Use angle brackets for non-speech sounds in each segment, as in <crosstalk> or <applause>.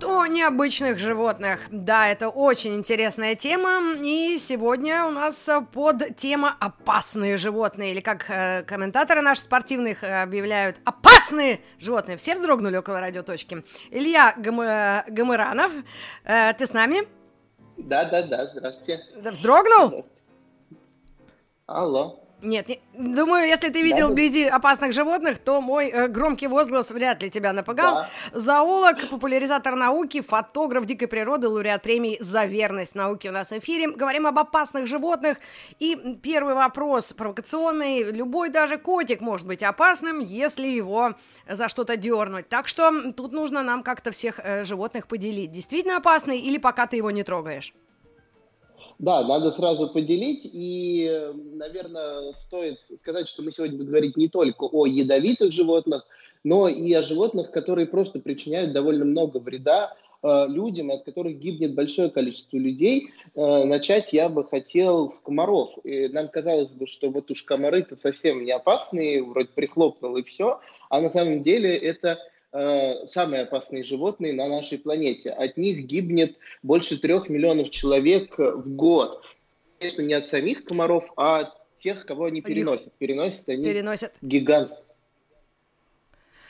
100 минут о необычных животных. Да, это очень интересная тема. И сегодня у нас под тема «Опасные животные». Или как э, комментаторы наших спортивных э, объявляют «Опасные животные». Все вздрогнули около радиоточки. Илья Гам... Гамыранов, э, ты с нами? Да, да, да, здравствуйте. Вздрогнул? Алло. Нет, не, думаю, если ты видел да, вблизи опасных животных, то мой э, громкий возглас вряд ли тебя напугал. Да. Зоолог, популяризатор науки, фотограф дикой природы, лауреат премии за верность науке у нас в эфире. Говорим об опасных животных. И первый вопрос провокационный. Любой даже котик может быть опасным, если его за что-то дернуть. Так что тут нужно нам как-то всех э, животных поделить. Действительно опасный или пока ты его не трогаешь? Да, надо сразу поделить. И, наверное, стоит сказать, что мы сегодня будем говорить не только о ядовитых животных, но и о животных, которые просто причиняют довольно много вреда э, людям, от которых гибнет большое количество людей. Э, начать я бы хотел с комаров. И нам казалось бы, что вот уж комары-то совсем не опасные, вроде прихлопнул и все, а на самом деле это Э, самые опасные животные на нашей планете. От них гибнет больше трех миллионов человек в год. Конечно, не от самих комаров, а от тех, кого они переносят. Переносят они переносят. гигант.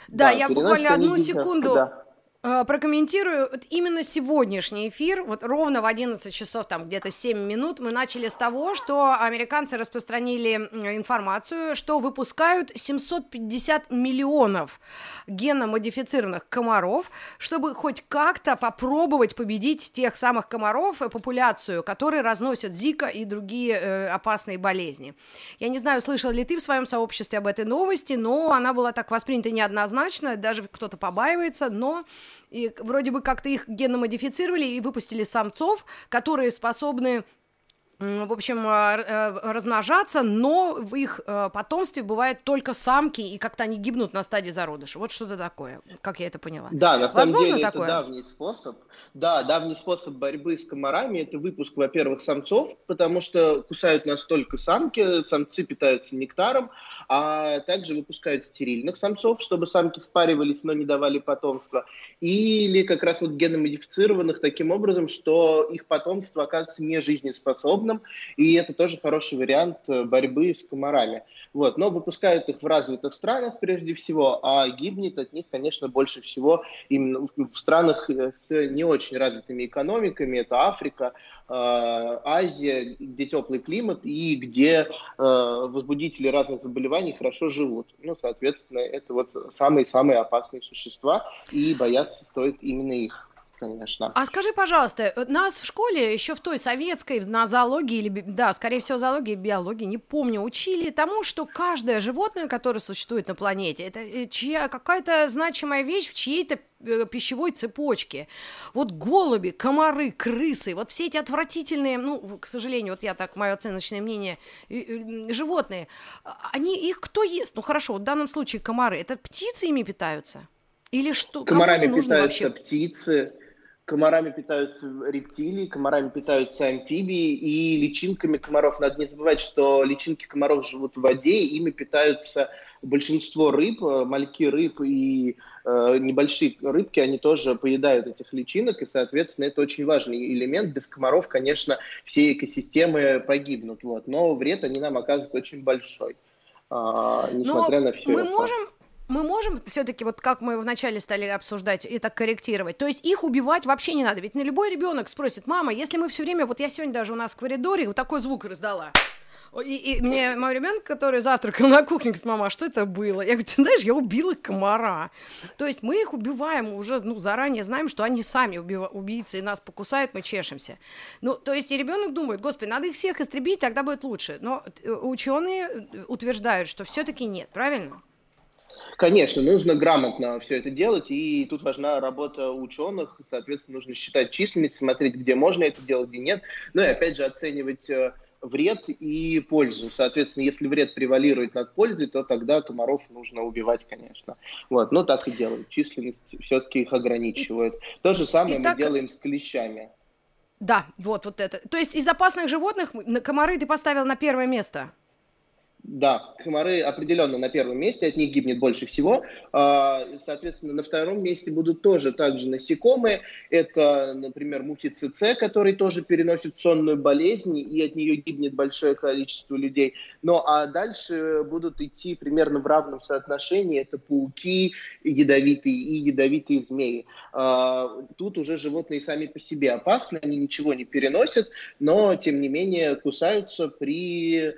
Да, да я буквально одну секунду. Да. Э, прокомментирую вот именно сегодняшний эфир, вот ровно в 11 часов, там где-то 7 минут, мы начали с того, что американцы распространили информацию, что выпускают 750 миллионов геномодифицированных комаров, чтобы хоть как-то попробовать победить тех самых комаров, э, популяцию, которые разносят Зика и другие э, опасные болезни. Я не знаю, слышал ли ты в своем сообществе об этой новости, но она была так воспринята неоднозначно, даже кто-то побаивается, но и вроде бы как-то их геномодифицировали и выпустили самцов, которые способны в общем, а, э, размножаться, но в их э, потомстве бывают только самки, и как-то они гибнут на стадии зародыша. Вот что-то такое, как я это поняла. Да, на самом Возможно деле такое? это давний способ. Да, давний способ борьбы с комарами – это выпуск, во-первых, самцов, потому что кусают нас только самки, самцы питаются нектаром, а также выпускают стерильных самцов, чтобы самки спаривались, но не давали потомства. Или как раз вот геномодифицированных таким образом, что их потомство окажется не животным, и это тоже хороший вариант э, борьбы с комарами. Вот. Но выпускают их в развитых странах прежде всего, а гибнет от них, конечно, больше всего именно в странах э, с не очень развитыми экономиками. Это Африка, э, Азия, где теплый климат и где возбудители разных заболеваний хорошо живут. Ну, соответственно, это вот самые-самые опасные существа, и бояться стоит именно их конечно. А скажи, пожалуйста, нас в школе еще в той советской, на зоологии, или, да, скорее всего, зоологии, биологии, не помню, учили тому, что каждое животное, которое существует на планете, это э, чья, какая-то значимая вещь в чьей-то э, пищевой цепочке. Вот голуби, комары, крысы, вот все эти отвратительные, ну, к сожалению, вот я так, мое оценочное мнение, животные, а, они, их кто ест? Ну, хорошо, вот в данном случае комары, это птицы ими питаются? Или что? Комарами питаются вообще? птицы, комарами питаются рептилии, комарами питаются амфибии и личинками комаров. Надо не забывать, что личинки комаров живут в воде, и ими питаются большинство рыб, э, мальки рыб и э, небольшие рыбки, они тоже поедают этих личинок, и, соответственно, это очень важный элемент. Без комаров, конечно, все экосистемы погибнут, вот. но вред они нам оказывают очень большой, э, несмотря но на все мы это. Можем мы можем все-таки, вот как мы вначале стали обсуждать, и так корректировать. То есть их убивать вообще не надо. Ведь на любой ребенок спросит, мама, если мы все время, вот я сегодня даже у нас в коридоре вот такой звук раздала. И, и мне мой ребенок, который завтракал на кухне, говорит, мама, а что это было? Я говорю, ты знаешь, я убила комара. То есть мы их убиваем уже, ну, заранее знаем, что они сами убива- убийцы, и нас покусают, мы чешемся. Ну, то есть и ребенок думает, господи, надо их всех истребить, тогда будет лучше. Но э, ученые утверждают, что все-таки нет, правильно? Конечно, нужно грамотно все это делать, и тут важна работа ученых, соответственно, нужно считать численность, смотреть, где можно это делать, где нет, ну и опять же оценивать э, вред и пользу. Соответственно, если вред превалирует над пользой, то тогда комаров нужно убивать, конечно. Вот, но так и делают. Численность все-таки их ограничивают. То же самое и мы делаем с клещами. Да, вот, вот это. То есть из опасных животных комары ты поставил на первое место? Да, комары определенно на первом месте, от них гибнет больше всего. А, соответственно, на втором месте будут тоже также насекомые. Это, например, мухи ЦЦ, который тоже переносит сонную болезнь, и от нее гибнет большое количество людей. Ну а дальше будут идти примерно в равном соотношении. Это пауки ядовитые и ядовитые змеи. А, тут уже животные сами по себе опасны, они ничего не переносят, но, тем не менее, кусаются при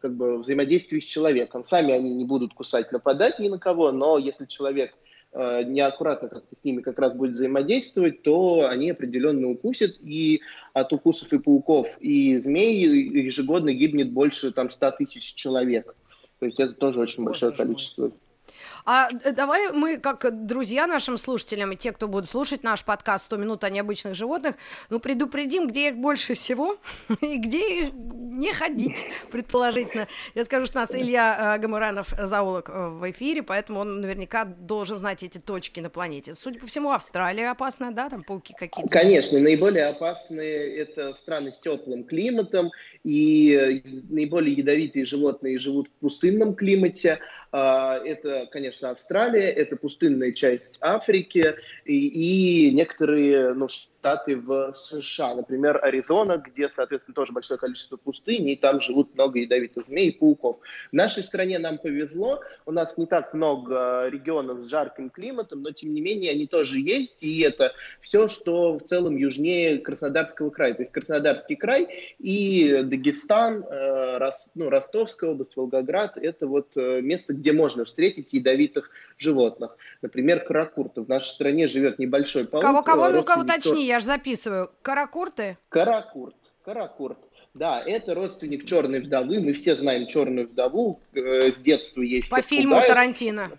как бы взаимодействии с человеком. Сами они не будут кусать, нападать ни на кого, но если человек э, неаккуратно как-то с ними как раз будет взаимодействовать, то они определенно укусят, и от укусов и пауков, и змей ежегодно гибнет больше там 100 тысяч человек. То есть это тоже очень большое количество. Мой. А э, давай мы, как друзья нашим слушателям и те, кто будут слушать наш подкаст «100 минут о необычных животных», ну, предупредим, где их больше всего <laughs> и где их не ходить, предположительно. Я скажу, что у нас Илья э, Гамуранов, зоолог, э, в эфире, поэтому он наверняка должен знать эти точки на планете. Судя по всему, Австралия опасна, да, там пауки какие-то? Конечно, наиболее опасные это страны с теплым климатом, и наиболее ядовитые животные живут в пустынном климате, а, это, конечно, Австралия, это пустынная часть Африки. И, и некоторые ну, штаты в США, например, Аризона, где, соответственно, тоже большое количество пустыни, и там живут много ядовитых змей и пауков. В нашей стране нам повезло, у нас не так много регионов с жарким климатом, но, тем не менее, они тоже есть, и это все, что в целом южнее Краснодарского края. То есть Краснодарский край и Дагестан, э, ну, Ростовская область, Волгоград, это вот э, место, где можно встретить ядовитых животных. Например, каракурты. В нашей стране живет небольшой паук. Кого-кого, ну-ка уточни, я же записываю. Каракурты? Каракурт, каракурт. Да, это родственник черной вдовы. Мы все знаем черную вдову. Э, с детства ей По фильму пугают. Тарантино.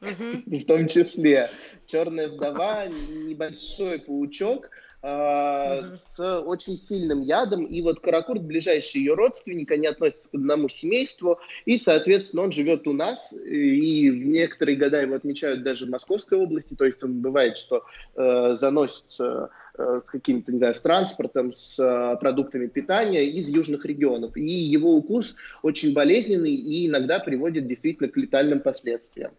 В том числе. Черная вдова, небольшой паучок, Uh-huh. с очень сильным ядом. И вот каракурт, ближайший ее родственник, они относятся к одному семейству, и, соответственно, он живет у нас, и в некоторые года его отмечают даже в Московской области, то есть он бывает, что э, заносится с каким-то, не знаю, с транспортом, с э, продуктами питания из южных регионов. И его укус очень болезненный и иногда приводит действительно к летальным последствиям.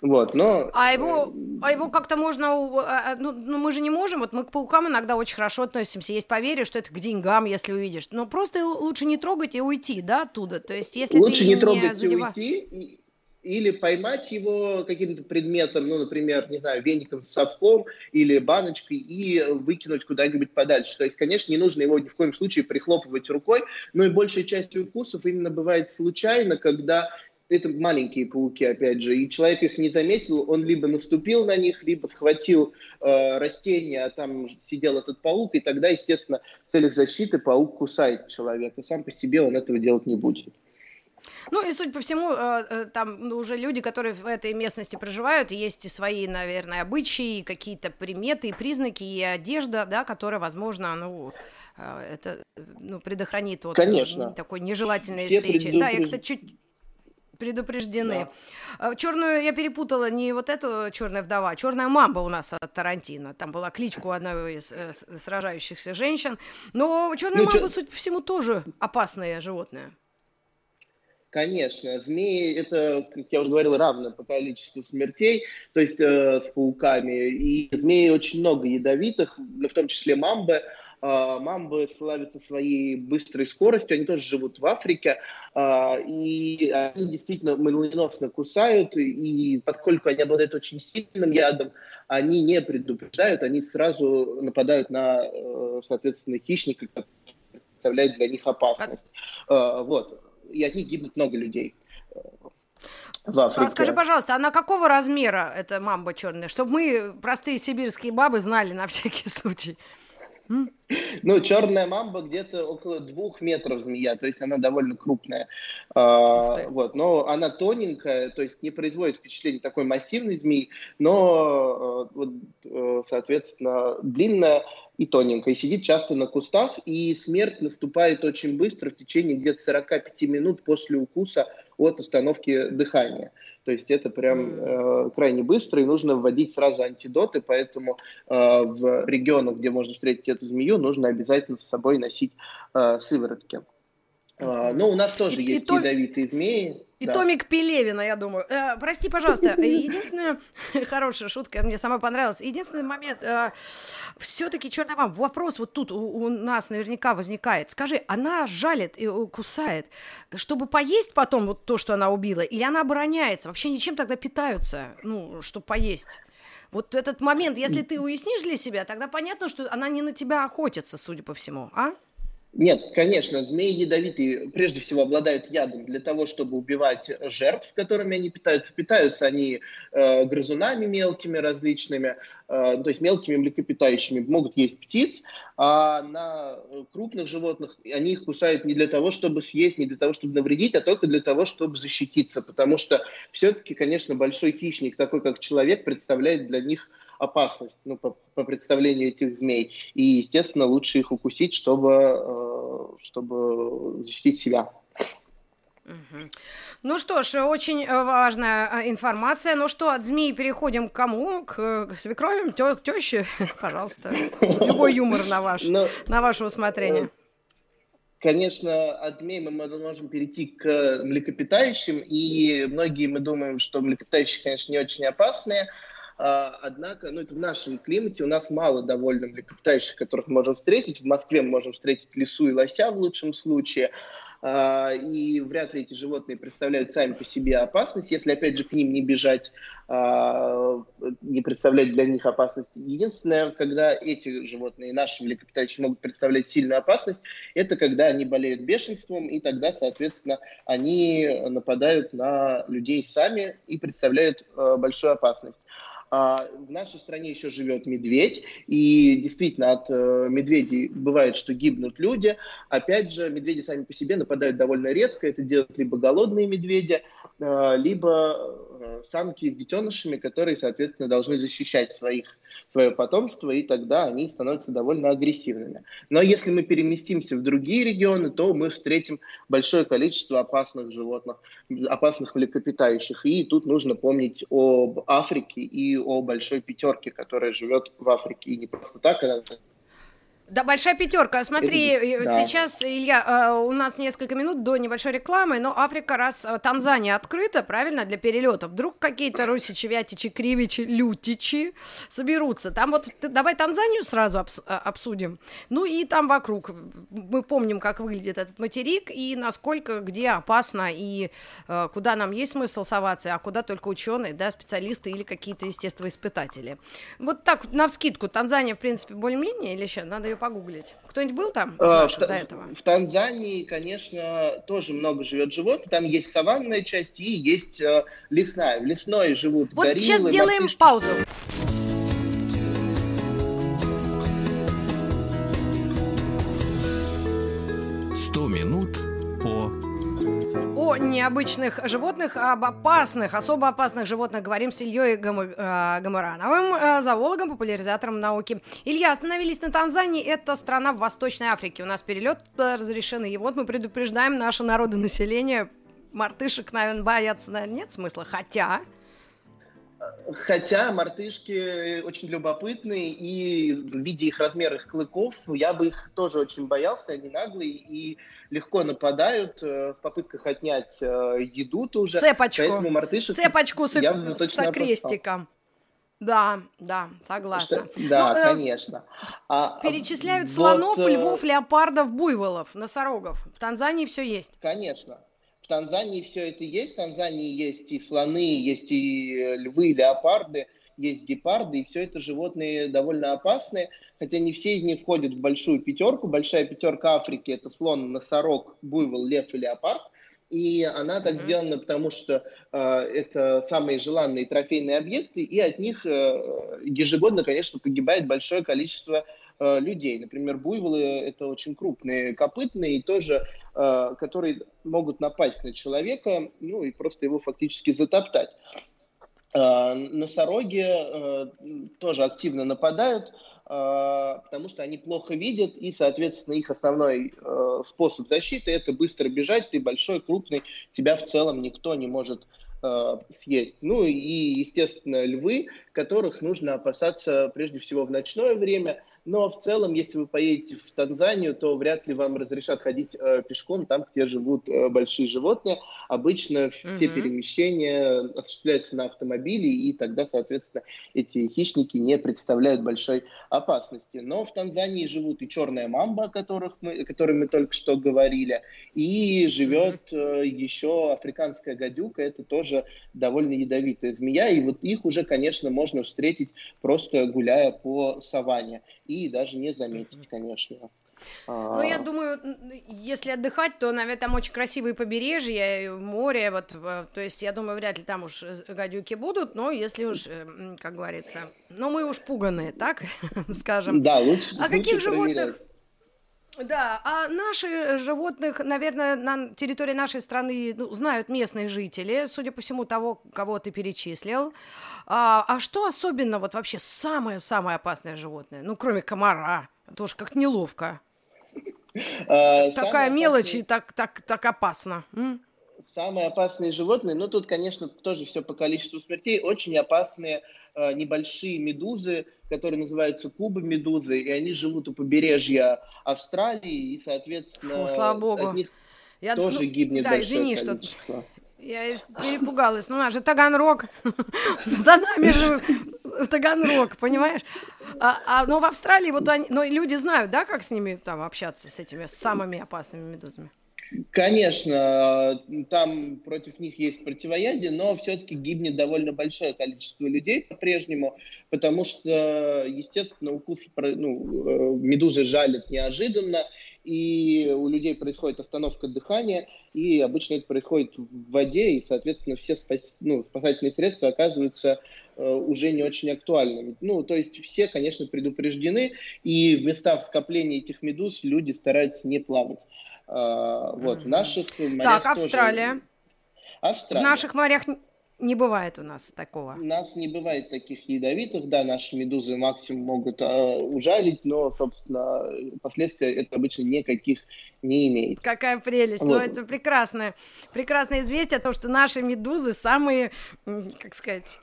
Вот, но... А его, а его как-то можно... А, а, ну, ну, мы же не можем. Вот мы к паукам иногда очень хорошо относимся. Есть поверье, что это к деньгам, если увидишь. Но просто лучше не трогать и уйти, да, оттуда. То есть, если лучше ты не, не трогать задев... и уйти, или поймать его каким-то предметом, ну, например, не знаю, веником с совком или баночкой и выкинуть куда-нибудь подальше. То есть, конечно, не нужно его ни в коем случае прихлопывать рукой, но и большая часть укусов именно бывает случайно, когда это маленькие пауки, опять же, и человек их не заметил, он либо наступил на них, либо схватил э, растение, а там сидел этот паук, и тогда, естественно, в целях защиты паук кусает человека. Сам по себе он этого делать не будет. Ну и, судя по всему, э, э, там уже люди, которые в этой местности проживают, есть и свои, наверное, обычаи, какие-то приметы и признаки, и одежда, да, которая, возможно, ну, э, это ну, предохранит от Конечно. такой нежелательной Все встречи. Предупреж... Да, я, кстати, чуть предупреждены. Да. Черную я перепутала не вот эту черная вдова, а черная мамба у нас от Тарантино. Там была кличка у одной из э, сражающихся женщин. Но черная ну, мамба, чё... судя по всему, тоже опасное животное. Конечно, змеи это, как я уже говорил, равно по количеству смертей, то есть э, с пауками. И змеи очень много ядовитых, в том числе мамбы. Э, мамбы славятся своей быстрой скоростью, они тоже живут в Африке, э, и они действительно молниеносно кусают, и поскольку они обладают очень сильным ядом, они не предупреждают, они сразу нападают на, э, соответственно, хищника, который представляет для них опасность. Э, вот и от них гибнет много людей. Э, в Африке. А скажи, пожалуйста, а на какого размера эта мамба черная, чтобы мы, простые сибирские бабы, знали на всякий <laughs> случай? Ну, черная мамба где-то около двух метров змея, то есть она довольно крупная. А, вот, но она тоненькая, то есть не производит впечатление такой массивной змеи, но, э, вот, э, соответственно, длинная и тоненькая, и сидит часто на кустах, и смерть наступает очень быстро, в течение где-то 45 минут после укуса от остановки дыхания. То есть это прям э, крайне быстро, и нужно вводить сразу антидоты, поэтому э, в регионах, где можно встретить эту змею, нужно обязательно с собой носить э, сыворотки. А, но у нас тоже и, есть и ядовитые змеи. И да. Томик Пелевина, я думаю. Э, прости, пожалуйста, единственная <laughs> хорошая шутка, мне самой понравилась. Единственный момент, э, все-таки, черная мама, вопрос вот тут у, у нас наверняка возникает. Скажи, она жалит и кусает, чтобы поесть потом вот то, что она убила, или она обороняется? Вообще ничем тогда питаются, ну, чтобы поесть? Вот этот момент, если ты уяснишь для себя, тогда понятно, что она не на тебя охотится, судя по всему, а? Нет, конечно, змеи ядовитые прежде всего обладают ядом для того, чтобы убивать жертв, которыми они питаются. Питаются они э, грызунами мелкими различными, э, то есть мелкими млекопитающими. Могут есть птиц, а на крупных животных они их кусают не для того, чтобы съесть, не для того, чтобы навредить, а только для того, чтобы защититься. Потому что все-таки, конечно, большой хищник, такой как человек, представляет для них опасность, ну, по, по представлению этих змей. И, естественно, лучше их укусить, чтобы, э, чтобы защитить себя. Ну что ж, очень важная э, информация. Ну что, от змей переходим к кому? К, к свекрови, тё, к тёще? <laughs> Пожалуйста. Любой юмор на, ваш, Но, на ваше усмотрение. Э, конечно, от змей мы можем перейти к млекопитающим, и многие мы думаем, что млекопитающие, конечно, не очень опасные, однако, ну, это в нашем климате, у нас мало довольно млекопитающих, которых можем встретить. В Москве мы можем встретить лису и лося в лучшем случае. А, и вряд ли эти животные представляют сами по себе опасность, если, опять же, к ним не бежать, а, не представлять для них опасность. Единственное, когда эти животные, наши млекопитающие, могут представлять сильную опасность, это когда они болеют бешенством, и тогда, соответственно, они нападают на людей сами и представляют большую опасность. А в нашей стране еще живет медведь, и действительно от э, медведей бывает, что гибнут люди. Опять же, медведи сами по себе нападают довольно редко. Это делают либо голодные медведи, э, либо самки с детенышами, которые, соответственно, должны защищать своих свое потомство, и тогда они становятся довольно агрессивными. Но если мы переместимся в другие регионы, то мы встретим большое количество опасных животных, опасных млекопитающих. И тут нужно помнить об Африке и о большой пятерке, которая живет в Африке. И не просто так, она да, большая пятерка. Смотри, Это, да. сейчас, Илья, э, у нас несколько минут до небольшой рекламы, но Африка, раз э, Танзания открыта, правильно, для перелета, вдруг какие-то русичи, вятичи, кривичи, лютичи соберутся. Там вот, давай Танзанию сразу обс- э, обсудим. Ну и там вокруг. Мы помним, как выглядит этот материк и насколько, где опасно и э, куда нам есть смысл соваться, а куда только ученые, да, специалисты или какие-то естествоиспытатели. Вот так, на вскидку, Танзания, в принципе, более-менее или еще? Надо ее погуглить. Кто-нибудь был там а, в, до этого? В Танзании, конечно, тоже много живет животных. Там есть саванная часть и есть э, лесная. В лесной живут Вот гориллы, сейчас делаем мартышки. паузу. О необычных животных, об опасных, особо опасных животных говорим с Ильей Гам... Э, Гамарановым, э, зоологом, популяризатором науки. Илья, остановились на Танзании, это страна в Восточной Африке. У нас перелет э, разрешен, и вот мы предупреждаем наше народонаселение. Мартышек, наверное, бояться, наверное, нет смысла, хотя... Хотя мартышки очень любопытные, и в виде их размеров клыков я бы их тоже очень боялся, они наглые и легко нападают э, в попытках отнять э, еду тоже. Цепочку. Поэтому мартышек Цепочку с, с крестиком. Да, да, согласна. Что, да, ну, э, конечно. А, перечисляют вот, слонов, львов, леопардов, буйволов, носорогов. В Танзании все есть. Конечно. В Танзании все это есть. В Танзании есть и слоны, есть и э, львы, леопарды, есть гепарды, и все это животные довольно опасные, хотя не все из них входят в большую пятерку. Большая пятерка Африки – это слон, носорог, буйвол, лев и леопард. И она так mm-hmm. сделана, потому что э, это самые желанные трофейные объекты, и от них э, ежегодно, конечно, погибает большое количество э, людей. Например, буйволы это очень крупные копытные, и тоже, э, которые могут напасть на человека, ну и просто его фактически затоптать. Э, носороги тоже активно нападают, потому что они плохо видят, и, соответственно, их основной способ защиты – это быстро бежать, ты большой, крупный, тебя в целом никто не может съесть. Ну и, естественно, львы, которых нужно опасаться прежде всего в ночное время – но в целом, если вы поедете в Танзанию, то вряд ли вам разрешат ходить э, пешком там, где живут э, большие животные. Обычно mm-hmm. все перемещения осуществляются на автомобиле, и тогда, соответственно, эти хищники не представляют большой опасности. Но в Танзании живут и черная мамба, о, которых мы, о которой мы только что говорили, и живет э, еще африканская гадюка, это тоже довольно ядовитая змея, и вот их уже, конечно, можно встретить просто гуляя по саванне и даже не заметить, конечно. Ну, я а. думаю, если отдыхать, то, наверное, там очень красивые побережья, море, вот, то есть, я думаю, вряд ли там уж э, гадюки будут, но если уж, э, как говорится, ну, мы уж пуганые, так, <laughs> скажем. Да, лучше А каких животных... Да, а наши животных, наверное, на территории нашей страны ну, знают местные жители, судя по всему, того, кого ты перечислил. А, а что особенно, вот вообще самое-самое опасное животное? Ну, кроме комара, тоже как неловко. А, Такая мелочь и так, так, так опасно. Самые опасные животные, ну тут, конечно, тоже все по количеству смертей, очень опасные э, небольшие медузы, которые называются кубы медузы, и они живут у побережья Австралии, и, соответственно, Фу, слава богу. от них Я, тоже ну, гибнет да, большое извини, количество. Что... Я перепугалась. Ну, у нас же Таганрог. <laughs> За нами же Таганрог, понимаешь? А, а, но в Австралии вот они... Но люди знают, да, как с ними там общаться, с этими самыми опасными медузами? Конечно, там против них есть противоядие, но все-таки гибнет довольно большое количество людей по-прежнему, потому что, естественно, укус ну, э, медузы жалят неожиданно, и у людей происходит остановка дыхания, и обычно это происходит в воде, и, соответственно, все спас, ну, спасательные средства оказываются э, уже не очень актуальными. Ну, то есть все, конечно, предупреждены, и в местах скопления этих медуз люди стараются не плавать. А, вот, в наших морях Так, Австралия. Тоже... Австралия. В наших морях не бывает у нас такого. У нас не бывает таких ядовитых, да, наши медузы максимум могут э, ужалить, но, собственно, последствия это обычно никаких не имеет. Какая прелесть, ну, вот. ну это прекрасное, прекрасное известие, то, что наши медузы самые, как сказать,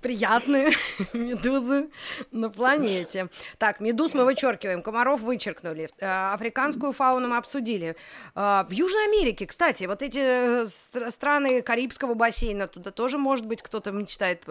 приятные <laughs> медузы на планете. Так, медуз мы вычеркиваем, комаров вычеркнули, э, африканскую фауну мы обсудили. Э, в Южной Америке, кстати, вот эти страны Карибского бассейна, туда тоже, может быть, кто-то мечтает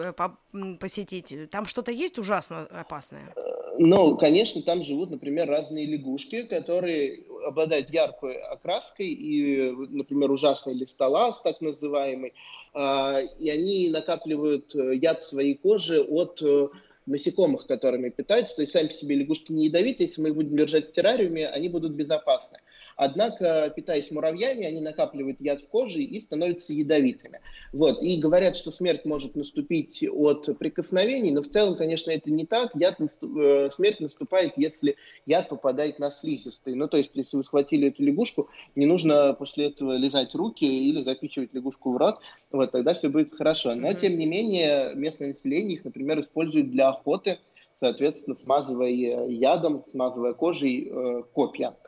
посетить. Там что-то есть ужасно опасное? Ну, конечно, там живут, например, разные лягушки, которые обладают яркой окраской и, например, ужасный листолаз, так называемый, а, и они накапливают э, яд в своей коже от э, насекомых, которыми питаются. То есть сами по себе лягушки не ядовиты, если мы их будем держать в террариуме, они будут безопасны. Однако, питаясь муравьями, они накапливают яд в коже и становятся ядовитыми. Вот. И говорят, что смерть может наступить от прикосновений, но в целом, конечно, это не так. Яд наступ... Э, смерть наступает, если яд попадает на слизистые. Ну, то есть, если вы схватили эту лягушку, не нужно после этого лизать руки или запихивать лягушку в рот, вот, тогда все будет хорошо. Но, mm-hmm. тем не менее, местное население их, например, использует для охоты, соответственно, смазывая ядом, смазывая кожей э, копья э,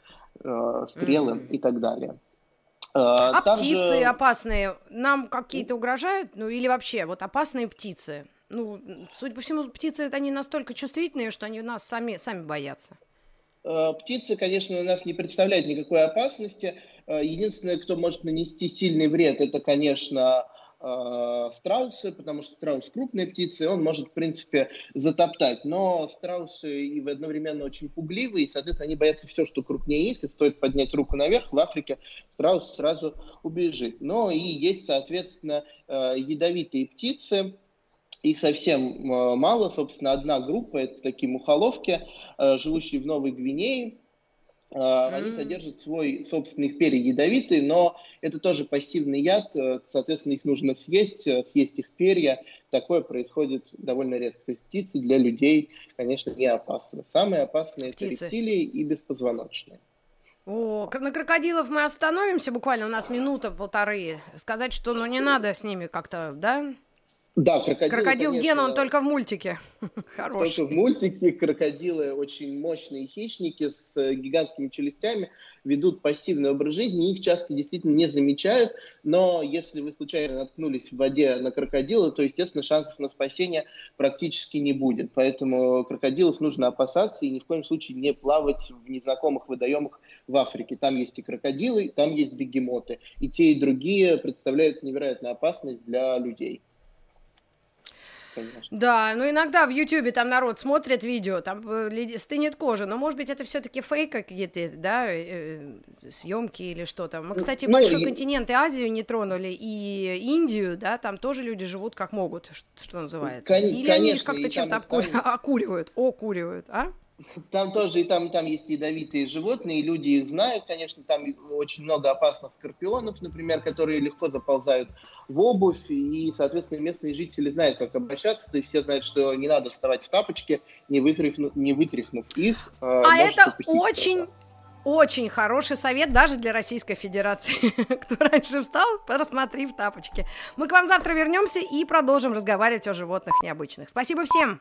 стрелы mm-hmm. и так далее. Э, а Также... птицы опасные нам какие-то угрожают? Ну или вообще вот опасные птицы? Ну, судя по всему, птицы это они настолько чувствительные, что они нас сами, сами боятся. Э, птицы, конечно, нас не представляют никакой опасности. Э, единственное, кто может нанести сильный вред, это, конечно, э, страусы, потому что страус крупная птица, и он может, в принципе, затоптать. Но страусы и одновременно очень пугливые, и, соответственно, они боятся все, что крупнее их, и стоит поднять руку наверх, в Африке страус сразу убежит. Но и есть, соответственно, э, ядовитые птицы, их совсем э, мало, собственно, одна группа, это такие мухоловки, э, живущие в Новой Гвинее, Mm-hmm. Они содержат свой собственный перья ядовитые, но это тоже пассивный яд, э, соответственно, их нужно съесть, э, съесть их перья. Такое происходит довольно редко. То есть птицы для людей, конечно, не опасны. Самые опасные птицы. это рептилии и беспозвоночные. О, на крокодилов мы остановимся буквально, у нас минута-полторы. Сказать, что ну не надо с ними как-то, да? Да, крокодил. Крокодил конечно, Ген, он только в мультике. Хороший. <laughs> Только в мультике крокодилы очень мощные хищники с э, гигантскими челюстями, ведут пассивный образ жизни, их часто действительно не замечают, но если вы случайно наткнулись в воде на крокодила, то, естественно, шансов на спасение практически не будет. Поэтому крокодилов нужно опасаться и ни в коем случае не плавать в незнакомых водоемах в Африке. Там есть и крокодилы, там есть бегемоты. И те, и другие представляют невероятную опасность для людей конечно. Да, но иногда в Ютубе там народ смотрит видео, там э, стынет кожа, но может быть это все-таки фейк какие-то, да, э, съемки или что там. Мы, ну, кстати, ну, большой и... континент и Азию не тронули, и Индию, да, там тоже люди живут как могут, что, называется. Кон- или конечно, они как-то чем-то там, обкур... там... окуривают, окуривают, а? Там тоже и там, и там есть ядовитые животные, люди их знают, конечно, там очень много опасных скорпионов, например, которые легко заползают в обувь, и, соответственно, местные жители знают, как обращаться, то есть все знают, что не надо вставать в тапочки, не вытряхнув, не вытряхнув их. А, а это очень... Очень хороший совет даже для Российской Федерации. <laughs> Кто раньше встал, посмотри в тапочки. Мы к вам завтра вернемся и продолжим разговаривать о животных необычных. Спасибо всем!